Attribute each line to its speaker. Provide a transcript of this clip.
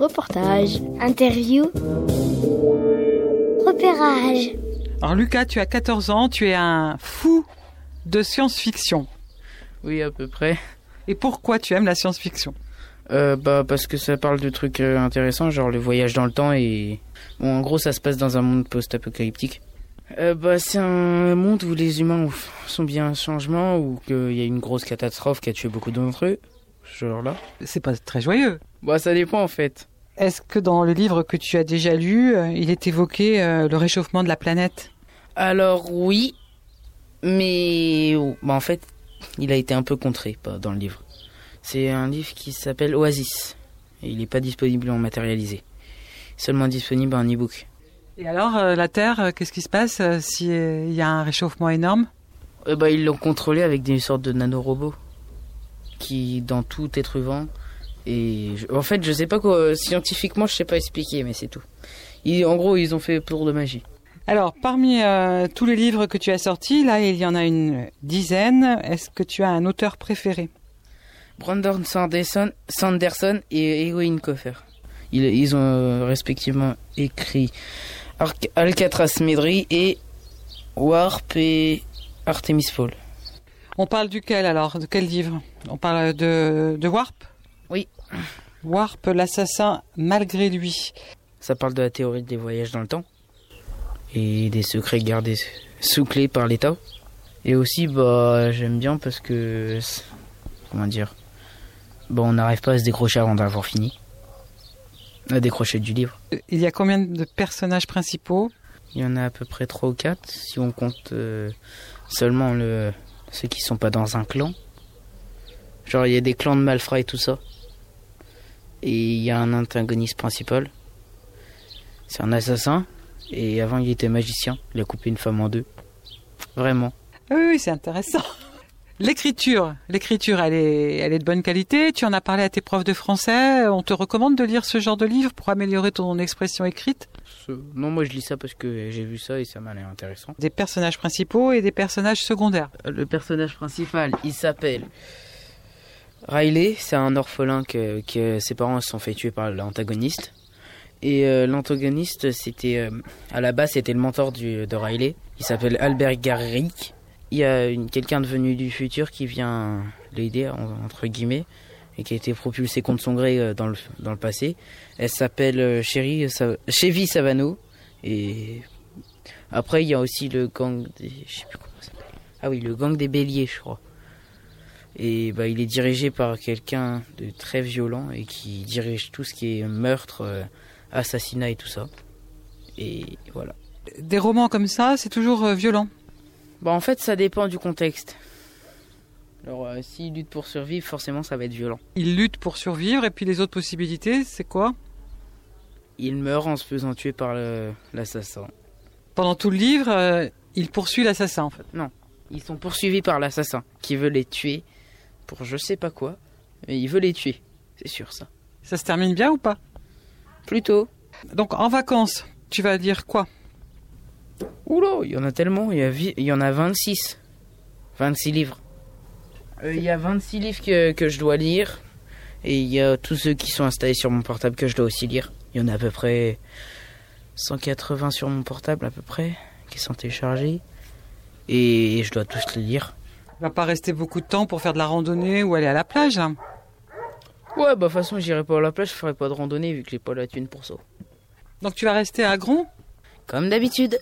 Speaker 1: Reportage, interview, repérage.
Speaker 2: Alors Lucas, tu as 14 ans, tu es un fou de science-fiction.
Speaker 3: Oui, à peu près.
Speaker 2: Et pourquoi tu aimes la science-fiction?
Speaker 3: Euh, Bah parce que ça parle de trucs euh, intéressants, genre le voyage dans le temps et bon, en gros ça se passe dans un monde post-apocalyptique. Euh, bah c'est un monde où les humains sont bien en changement ou qu'il y a une grosse catastrophe qui a tué beaucoup d'entre eux. Ce genre-là.
Speaker 2: C'est pas très joyeux.
Speaker 3: Bah ça dépend en fait.
Speaker 2: Est-ce que dans le livre que tu as déjà lu, euh, il est évoqué euh, le réchauffement de la planète?
Speaker 3: Alors oui, mais bah, en fait il a été un peu contré pas dans le livre. C'est un livre qui s'appelle Oasis. Et il n'est pas disponible en matérialisé. Seulement disponible en e-book.
Speaker 2: Et alors, euh, la Terre, qu'est-ce qui se passe euh, s'il y a un réchauffement énorme?
Speaker 3: Bah, ils l'ont contrôlé avec des sortes de nanorobots qui, dans tout être vivant, et je- en fait, je sais pas quoi, scientifiquement, je sais pas expliquer, mais c'est tout. En gros, ils ont fait tour de magie.
Speaker 2: Alors, parmi euh, tous les livres que tu as sortis, là, il y en a une dizaine. Est-ce que tu as un auteur préféré?
Speaker 3: Brandon Sanderson, Sanderson et Eowyn Coffer. Ils, ils ont euh, respectivement écrit Arc- Alcatraz Medri et Warp et Artemis Fall.
Speaker 2: On parle duquel alors? De quel livre? On parle de, de Warp?
Speaker 3: Oui.
Speaker 2: Warp, l'assassin malgré lui.
Speaker 3: Ça parle de la théorie des voyages dans le temps et des secrets gardés sous clé par l'État. Et aussi, bah, j'aime bien parce que, c'est- comment dire, bah, on n'arrive pas à se décrocher avant d'avoir fini. À décrocher du livre.
Speaker 2: Il y a combien de personnages principaux?
Speaker 3: Il y en a à peu près trois ou quatre si on compte euh, seulement le ceux qui sont pas dans un clan. Genre il y a des clans de malfrats et tout ça. Et il y a un antagoniste principal. C'est un assassin et avant il était magicien. Il a coupé une femme en deux. Vraiment.
Speaker 2: Ah Oui, c'est intéressant. L'écriture, l'écriture, elle est, elle est de bonne qualité. Tu en as parlé à tes profs de français. On te recommande de lire ce genre de livre pour améliorer ton expression écrite?
Speaker 3: Ce- Non moi je lis ça parce que j'ai vu ça et ça m'a l'air intéressant.
Speaker 2: Des personnages principaux et des personnages secondaires.
Speaker 3: Le personnage principal, il s'appelle Riley. C'est un orphelin que, ses parents se sont fait tuer par l'antagoniste. Et euh, l'antagoniste, c'était euh, à la base, c'était le mentor de Riley. Il s'appelle Albert Garrick. Il y a quelqu'un de venu du futur qui vient l'aider en- entre guillemets et qui a été propulsé contre son gré euh, dans le dans le passé. Elle s'appelle Chérie Chevy Savano et après il y a aussi le gang des je sais plus comment ça s'appelle. Ah oui, le gang des béliers, je crois. Et bah, il est dirigé par quelqu'un de très violent et qui dirige tout ce qui est meurtre, euh, assassinat et tout ça. Et voilà.
Speaker 2: Des romans comme ça, c'est toujours euh, violent?
Speaker 3: Bah, en fait, ça dépend du contexte. Alors, euh, s'il lutte pour survivre, forcément, ça va être violent.
Speaker 2: Il lutte pour survivre et puis les autres possibilités, c'est quoi?
Speaker 3: Il meurt en se faisant tuer par le- l'assassin.
Speaker 2: Pendant tout le livre, euh, il poursuit l'assassin en fait.
Speaker 3: Ils sont poursuivis par l'assassin qui veut les tuer pour je sais pas quoi. Mais il veut les tuer, c'est sûr ça.
Speaker 2: Ça se termine bien ou pas?
Speaker 3: Plutôt.
Speaker 2: Donc en vacances, tu vas dire quoi?
Speaker 3: Oula, il y en a tellement, il y, a vi- il y en a 26. 26 livres. Euh, Il y a 26 livres que, que je dois lire. Et il y a tous ceux qui sont installés sur mon portable que je dois aussi lire. Il y en a à peu près 180 sur mon portable à peu près, qui sont téléchargés. Et je dois tous les lire.
Speaker 2: Il va pas rester beaucoup de temps pour faire de la randonnée ou aller à la plage. hein.
Speaker 3: Ouais, bah de toute façon, j'irai pas à la plage, je ferai pas de randonnée vu que j'ai pas la thune pour ça.
Speaker 2: Donc tu vas rester à Gron?
Speaker 3: Comme d'habitude.